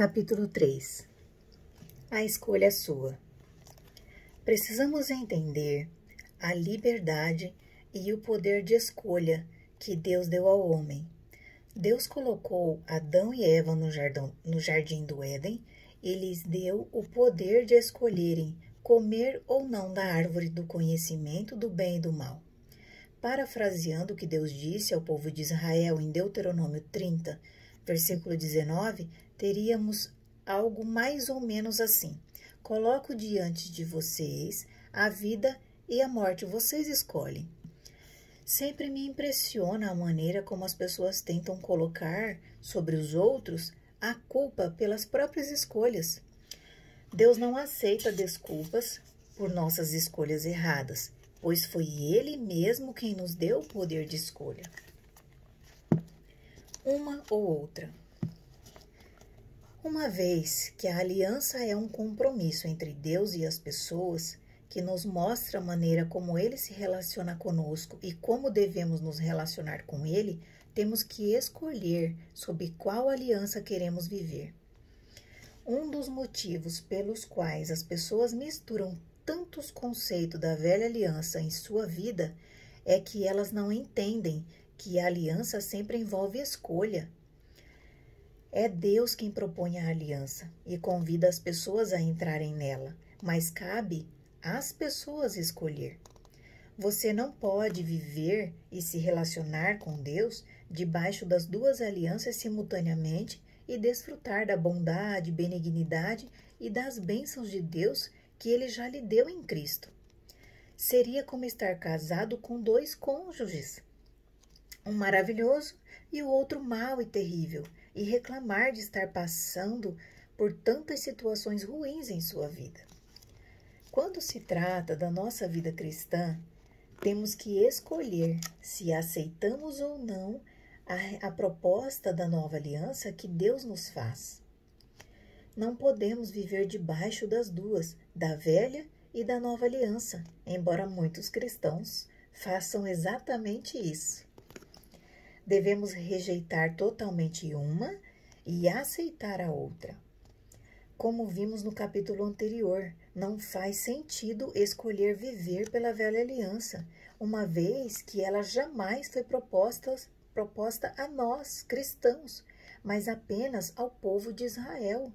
Capítulo 3 A escolha é sua. Precisamos entender a liberdade e o poder de escolha que Deus deu ao homem. Deus colocou Adão e Eva no jardim, no jardim do Éden e lhes deu o poder de escolherem comer ou não da árvore do conhecimento do bem e do mal. Parafraseando o que Deus disse ao povo de Israel em Deuteronômio 30, versículo 19, teríamos algo mais ou menos assim: Coloco diante de vocês a vida e a morte, vocês escolhem. Sempre me impressiona a maneira como as pessoas tentam colocar sobre os outros a culpa pelas próprias escolhas. Deus não aceita desculpas por nossas escolhas erradas, pois foi Ele mesmo quem nos deu o poder de escolha. Uma ou outra. Uma vez que a aliança é um compromisso entre Deus e as pessoas, que nos mostra a maneira como ele se relaciona conosco e como devemos nos relacionar com ele, temos que escolher sob qual aliança queremos viver. Um dos motivos pelos quais as pessoas misturam tantos conceitos da velha aliança em sua vida é que elas não entendem que a aliança sempre envolve escolha é Deus quem propõe a aliança e convida as pessoas a entrarem nela, mas cabe às pessoas escolher. Você não pode viver e se relacionar com Deus debaixo das duas alianças simultaneamente e desfrutar da bondade, benignidade e das bênçãos de Deus que ele já lhe deu em Cristo. Seria como estar casado com dois cônjuges, um maravilhoso e o outro mau e terrível, e reclamar de estar passando por tantas situações ruins em sua vida. Quando se trata da nossa vida cristã, temos que escolher se aceitamos ou não a, a, proposta da nova aliança que Deus nos faz. Não podemos viver debaixo das duas, da velha e da nova aliança, embora muitos cristãos façam exatamente isso devemos rejeitar totalmente uma e aceitar a outra. Como vimos no capítulo anterior, não faz sentido escolher viver pela velha aliança, uma vez que ela jamais foi proposta, proposta a nós, cristãos, mas apenas ao povo de Israel.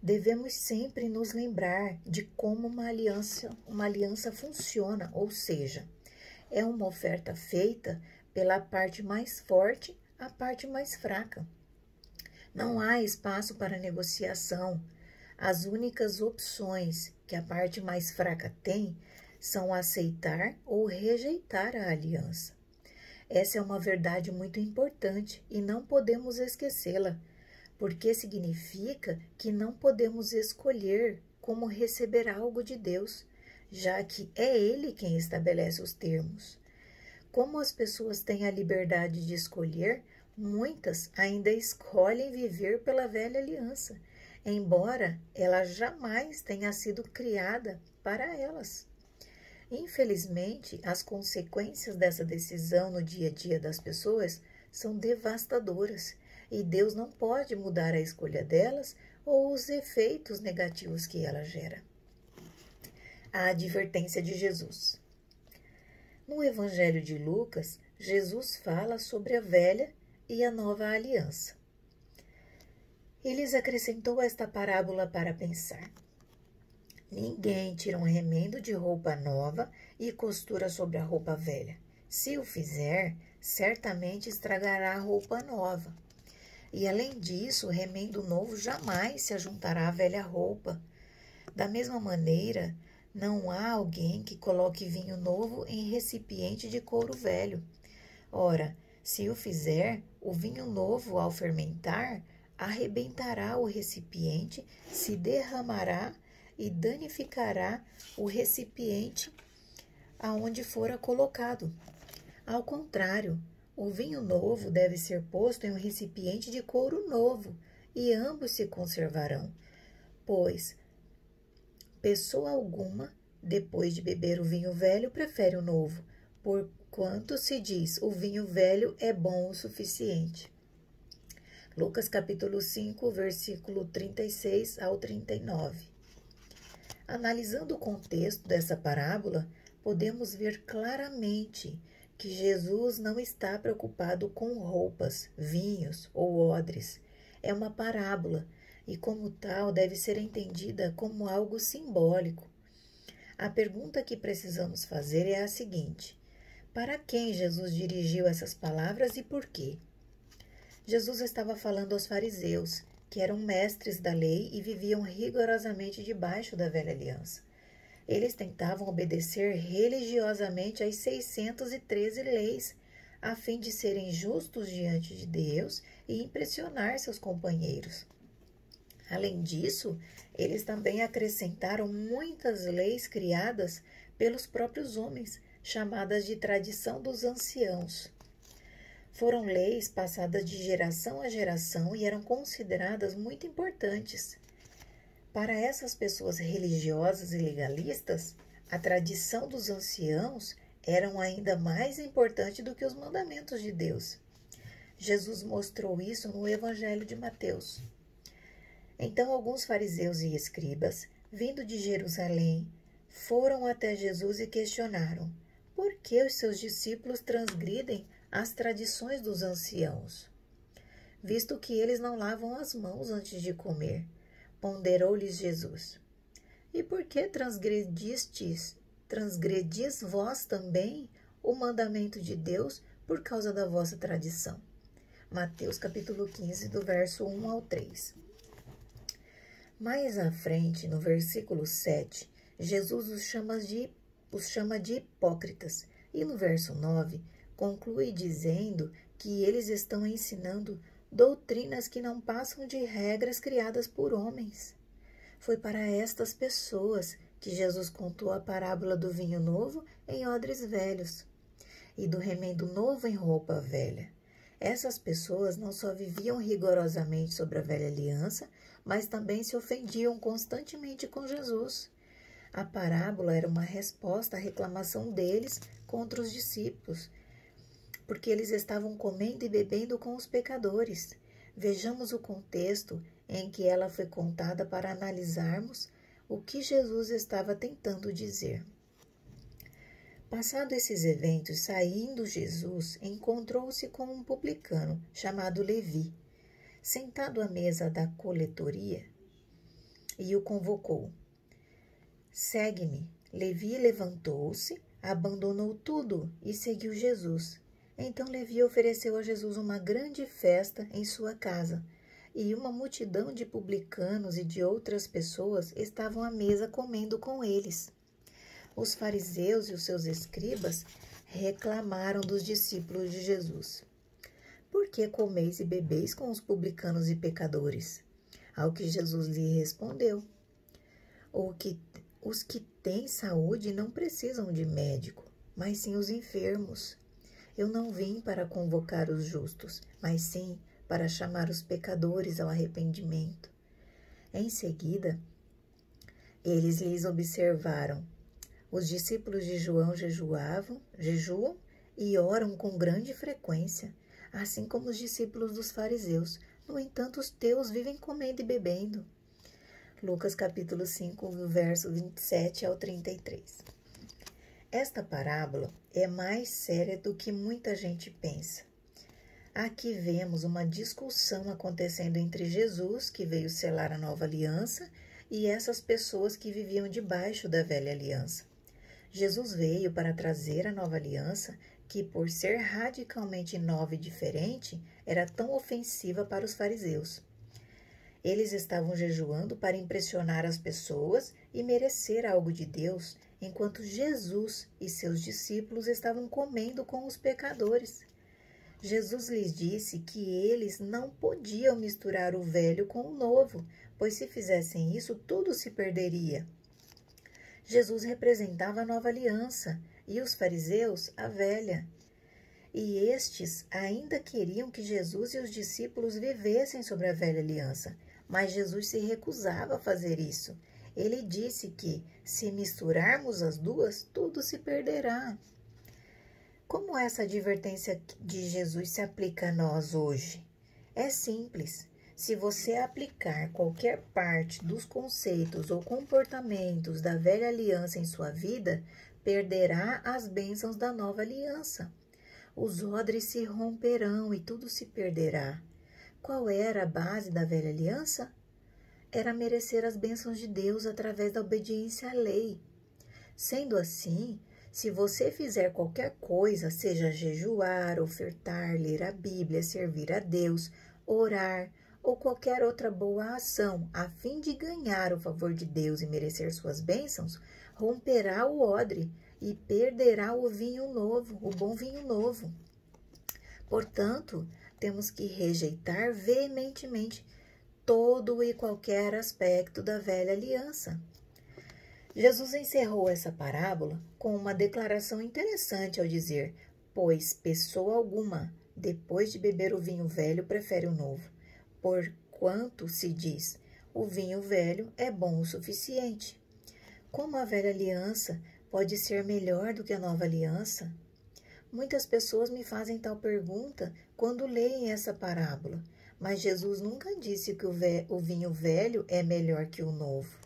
Devemos sempre nos lembrar de como uma aliança, uma aliança funciona, ou seja, é uma oferta feita pela parte mais forte à parte mais fraca. Não há espaço para negociação. As únicas opções que a parte mais fraca tem são aceitar ou rejeitar a aliança. Essa é uma verdade muito importante e não podemos esquecê-la, porque significa que não podemos escolher como receber algo de Deus, já que é Ele quem estabelece os termos. Como as pessoas têm a liberdade de escolher, muitas ainda escolhem viver pela velha aliança, embora ela jamais tenha sido criada para elas. Infelizmente, as consequências dessa decisão no dia a dia das pessoas são devastadoras e Deus não pode mudar a escolha delas ou os efeitos negativos que ela gera. A advertência de Jesus. No Evangelho de Lucas, Jesus fala sobre a velha e a nova aliança. Eles acrescentou esta parábola para pensar. Ninguém tira um remendo de roupa nova e costura sobre a roupa velha. Se o fizer, certamente estragará a roupa nova. E além disso, o remendo novo jamais se ajuntará à velha roupa. Da mesma maneira, não há alguém que coloque vinho novo em recipiente de couro velho. Ora, se o fizer, o vinho novo, ao fermentar, arrebentará o recipiente, se derramará e danificará o recipiente aonde fora colocado. Ao contrário, o vinho novo deve ser posto em um recipiente de couro novo, e ambos se conservarão, pois Pessoa alguma, depois de beber o vinho velho, prefere o novo, porquanto se diz o vinho velho é bom o suficiente. Lucas capítulo 5, versículo 36 ao 39. Analisando o contexto dessa parábola, podemos ver claramente que Jesus não está preocupado com roupas, vinhos ou odres. É uma parábola e, como tal, deve ser entendida como algo simbólico. A pergunta que precisamos fazer é a seguinte: para quem Jesus dirigiu essas palavras e por quê? Jesus estava falando aos fariseus, que eram mestres da lei e viviam rigorosamente debaixo da velha aliança. Eles tentavam obedecer religiosamente às 613 leis, a fim de serem justos diante de Deus e impressionar seus companheiros. Além disso, eles também acrescentaram muitas leis criadas pelos próprios homens, chamadas de tradição dos anciãos. Foram leis passadas de geração a geração e eram consideradas muito importantes. Para essas pessoas religiosas e legalistas, a tradição dos anciãos eram ainda mais importante do que os mandamentos de Deus. Jesus mostrou isso no Evangelho de Mateus. Então, alguns fariseus e escribas, vindo de Jerusalém, foram até Jesus e questionaram: por que os seus discípulos transgridem as tradições dos anciãos, visto que eles não lavam as mãos antes de comer. Ponderou-lhes Jesus. E por que transgredistes, transgredis vós também o mandamento de Deus por causa da vossa tradição? Mateus capítulo 15, do verso 1 ao 3. Mais à frente, no versículo 7, Jesus os chama de, os chama de hipócritas. E no verso 9, conclui dizendo que eles estão ensinando doutrinas que não passam de regras criadas por homens. Foi para estas pessoas que Jesus contou a parábola do vinho novo em odres velhos e do remendo novo em roupa velha. Essas pessoas não só viviam rigorosamente sobre a velha aliança, mas também se ofendiam constantemente com Jesus. A parábola era uma resposta à reclamação deles contra os discípulos, porque eles estavam comendo e bebendo com os pecadores. Vejamos o contexto em que ela foi contada para analisarmos o que Jesus estava tentando dizer. Passado esses eventos, saindo Jesus, encontrou-se com um publicano chamado Levi, sentado à mesa da coletoria, e o convocou. Segue-me. Levi levantou-se, abandonou tudo e seguiu Jesus. Então Levi ofereceu a Jesus uma grande festa em sua casa, e uma multidão de publicanos e de outras pessoas estavam à mesa comendo com eles. Os fariseus e os seus escribas reclamaram dos discípulos de Jesus. Por que comeis e bebeis com os publicanos e pecadores? Ao que Jesus lhe respondeu: o que, Os que têm saúde não precisam de médico, mas sim os enfermos. Eu não vim para convocar os justos, mas sim para chamar os pecadores ao arrependimento. Em seguida, eles lhes observaram. Os discípulos de João jejuavam, jejuam e oram com grande frequência, assim como os discípulos dos fariseus. No entanto, os teus vivem comendo e bebendo. Lucas capítulo 5, verso 27 ao 33. Esta parábola é mais séria do que muita gente pensa. Aqui vemos uma discussão acontecendo entre Jesus, que veio selar a nova aliança, e essas pessoas que viviam debaixo da velha aliança. Jesus veio para trazer a nova aliança, que, por ser radicalmente nova e diferente, era tão ofensiva para os fariseus. Eles estavam jejuando para impressionar as pessoas e merecer algo de Deus enquanto Jesus e seus discípulos estavam comendo com os pecadores. Jesus lhes disse que eles não podiam misturar o velho com o novo, pois se fizessem isso, tudo se perderia. Jesus representava a nova aliança e os fariseus a velha. E estes ainda queriam que Jesus e os discípulos vivessem sobre a velha aliança, mas Jesus se recusava a fazer isso ele disse que, se misturarmos as duas, tudo se perderá. Como essa advertência de Jesus se aplica a nós hoje? É simples. Se você aplicar qualquer parte dos conceitos ou comportamentos da velha aliança em sua vida, perderá as bênçãos da nova aliança. Os odres se romperão e tudo se perderá. Qual era a base da velha aliança? Era merecer as bênçãos de Deus através da obediência à lei. Sendo assim, se você fizer qualquer coisa, seja jejuar, ofertar, ler a Bíblia, servir a Deus, orar ou qualquer outra boa ação, a fim de ganhar o favor de Deus e merecer suas bênçãos, romperá o odre e perderá o vinho novo, o bom vinho novo. Portanto, temos que rejeitar veementemente todo e qualquer aspecto da velha aliança. Jesus encerrou essa parábola com uma declaração interessante ao dizer: Pois pessoa alguma, depois de beber o vinho velho, prefere o novo, porquanto se diz: o vinho velho é bom o suficiente. Como a velha aliança pode ser melhor do que a nova aliança? Muitas pessoas me fazem tal pergunta quando leem essa parábola, mas Jesus nunca disse que o, vinho velho é melhor que o novo.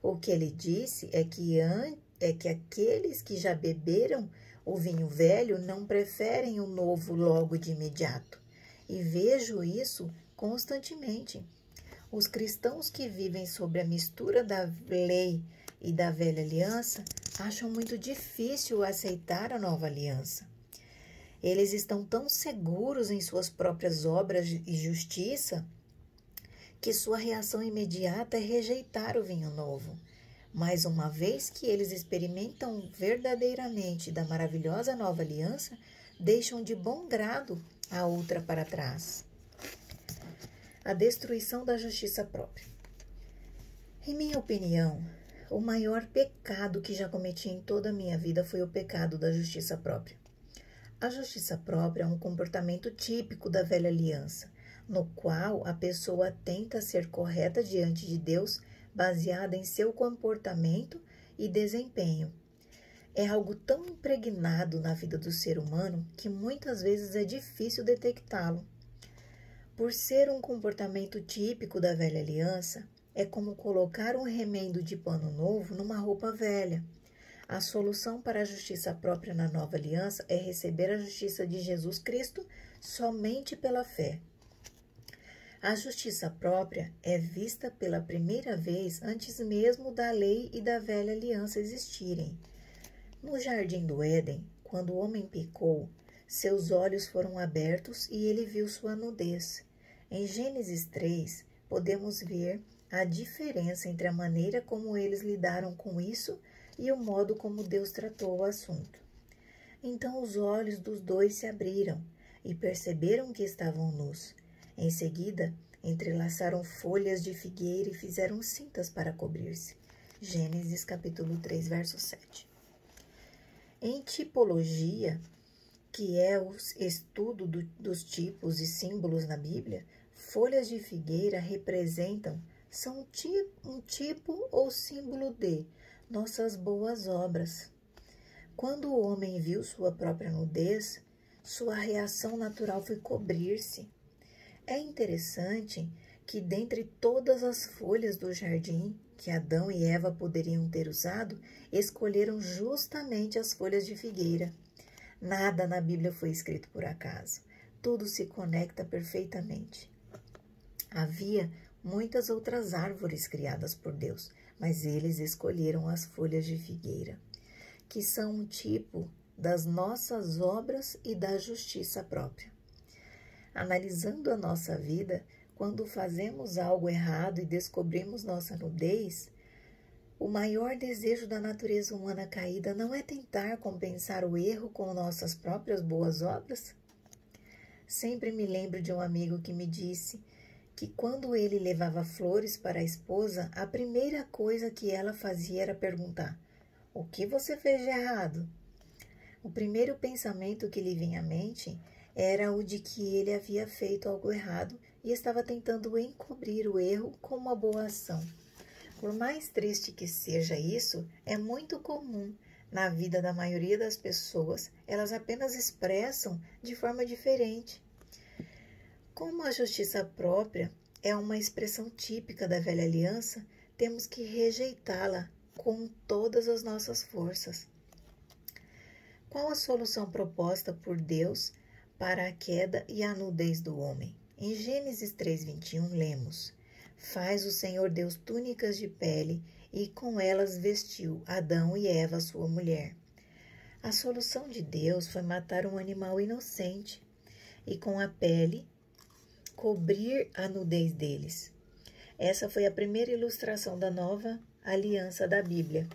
O que ele disse é que, é que aqueles que já beberam o vinho velho não preferem o novo logo de imediato. E vejo isso constantemente. Os cristãos que vivem sobre a mistura da lei e da velha aliança acham muito difícil aceitar a nova aliança. Eles estão tão seguros em suas próprias obras e justiça que sua reação imediata é rejeitar o vinho novo. Mas uma vez que eles experimentam verdadeiramente da maravilhosa nova aliança, deixam de bom grado a outra para trás. A destruição da justiça própria. Em minha opinião, o maior pecado que já cometi em toda a minha vida foi o pecado da justiça própria. A justiça própria é um comportamento típico da velha aliança no qual a pessoa tenta ser correta diante de Deus baseada em seu comportamento e desempenho. É algo tão impregnado na vida do ser humano que muitas vezes é difícil detectá-lo. Por ser um comportamento típico da velha aliança, é como colocar um remendo de pano novo numa roupa velha. A solução para a justiça própria na nova aliança é receber a justiça de Jesus Cristo somente pela fé. A justiça própria é vista pela primeira vez antes mesmo da lei e da velha aliança existirem. No jardim do Éden, quando o homem pecou, seus olhos foram abertos e ele viu sua nudez. Em Gênesis 3, podemos ver a diferença entre a maneira como eles lidaram com isso e o modo como Deus tratou o assunto. Então os olhos dos dois se abriram e perceberam que estavam nus. Em seguida, entrelaçaram folhas de figueira e fizeram cintas para cobrir-se. Gênesis capítulo 3, verso 7. Em tipologia, que é o estudo do, dos tipos e símbolos na Bíblia, folhas de figueira representam são um tipo, um tipo ou símbolo de nossas boas obras. Quando o homem viu sua própria nudez, sua reação natural foi cobrir-se. É interessante que, dentre todas as folhas do jardim que Adão e Eva poderiam ter usado, escolheram justamente as folhas de figueira. Nada na Bíblia foi escrito por acaso. Tudo se conecta perfeitamente. Havia muitas outras árvores criadas por Deus, mas eles escolheram as folhas de figueira, que são um tipo das nossas obras e da justiça própria. Analisando a nossa vida, quando fazemos algo errado e descobrimos nossa nudez, o maior desejo da natureza humana caída não é tentar compensar o erro com nossas próprias boas obras? Sempre me lembro de um amigo que me disse que quando ele levava flores para a esposa, a primeira coisa que ela fazia era perguntar: O que você fez de errado? O primeiro pensamento que lhe vinha à mente era o de que ele havia feito algo errado e estava tentando encobrir o erro com uma boa ação. Por mais triste que seja isso, é muito comum na vida da maioria das pessoas, elas apenas expressam de forma diferente. Como a justiça própria é uma expressão típica da velha aliança, temos que rejeitá-la com todas as nossas forças. Qual a solução proposta por Deus para a queda e a nudez do homem? Em Gênesis 3:21 lemos: Faz o Senhor Deus túnicas de pele e com elas vestiu Adão e Eva, sua mulher. A solução de Deus foi matar um animal inocente e com a pele cobrir a nudez deles. Essa foi a primeira ilustração da nova aliança da Bíblia.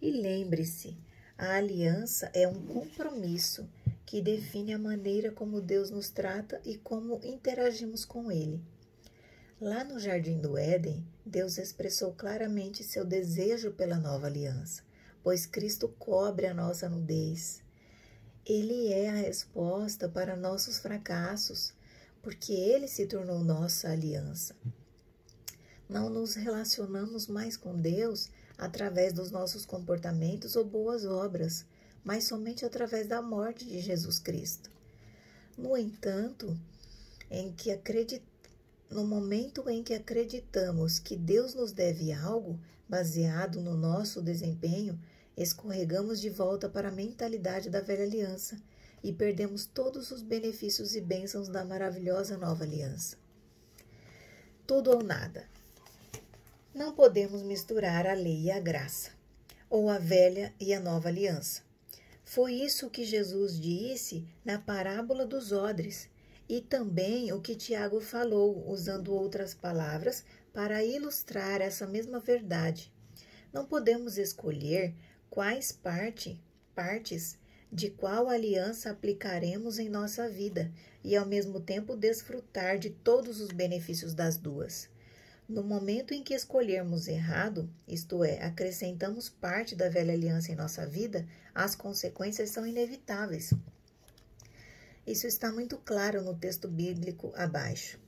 E lembre-se, a aliança é um compromisso que define a maneira como Deus nos trata e como interagimos com Ele. Lá no Jardim do Éden, Deus expressou claramente seu desejo pela nova aliança, pois Cristo cobre a nossa nudez. Ele é a resposta para nossos fracassos, porque ele se tornou nossa aliança. Não nos relacionamos mais com Deus através dos nossos comportamentos ou boas obras, mas somente através da morte de Jesus Cristo. No entanto, em que acreditamos no momento em que acreditamos que Deus nos deve algo, baseado no nosso desempenho, escorregamos de volta para a mentalidade da velha aliança e perdemos todos os benefícios e bênçãos da maravilhosa nova aliança. Tudo ou nada. Não podemos misturar a lei e a graça, ou a velha e a nova aliança. Foi isso que Jesus disse na parábola dos odres e também o que Tiago falou, usando outras palavras para ilustrar essa mesma verdade. Não podemos escolher quais parte, partes de qual aliança aplicaremos em nossa vida e ao mesmo tempo desfrutar de todos os benefícios das duas. No momento em que escolhermos errado, isto é, acrescentamos parte da velha aliança em nossa vida, as consequências são inevitáveis. Isso está muito claro no texto bíblico abaixo.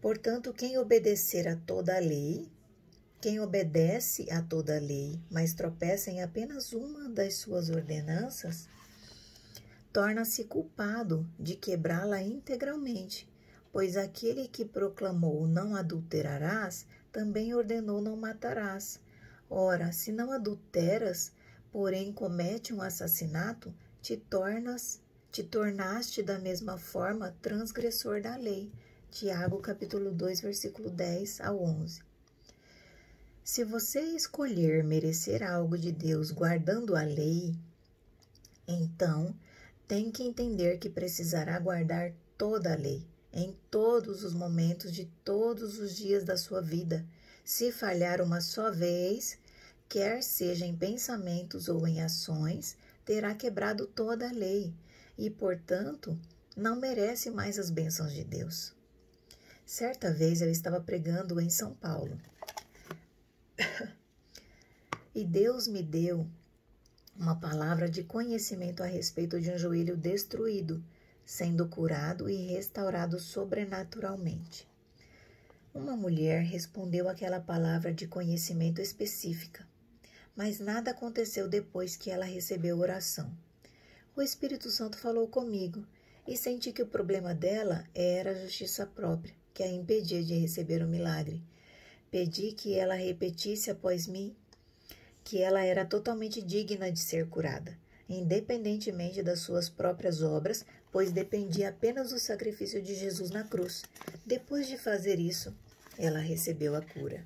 Portanto, quem obedecer a toda a lei, quem obedece a toda a lei, mas tropeça em apenas uma das suas ordenanças, torna-se culpado de quebrá-la integralmente Pois aquele que proclamou não adulterarás, também ordenou não matarás. Ora, se não adulteras, porém comete um assassinato, te tornas, te tornaste da mesma forma transgressor da lei. Tiago capítulo 2, versículo 10 ao 11. Se você escolher merecer algo de Deus guardando a lei, então tem que entender que precisará guardar toda a lei em todos os momentos de todos os dias da sua vida. Se falhar uma só vez, quer seja em pensamentos ou em ações, terá quebrado toda a lei e, portanto, não merece mais as bênçãos de Deus. Certa vez eu estava pregando em São Paulo e Deus me deu uma palavra de conhecimento a respeito de um joelho destruído sendo curado e restaurado sobrenaturalmente. Uma mulher respondeu aquela palavra de conhecimento específica, mas nada aconteceu depois que ela recebeu oração. O Espírito Santo falou comigo e senti que o problema dela era a justiça própria, que a impedia de receber o milagre. Pedi que ela repetisse após mim que ela era totalmente digna de ser curada independentemente das suas próprias obras, pois dependia apenas do sacrifício de Jesus na cruz. Depois de fazer isso, ela recebeu a cura.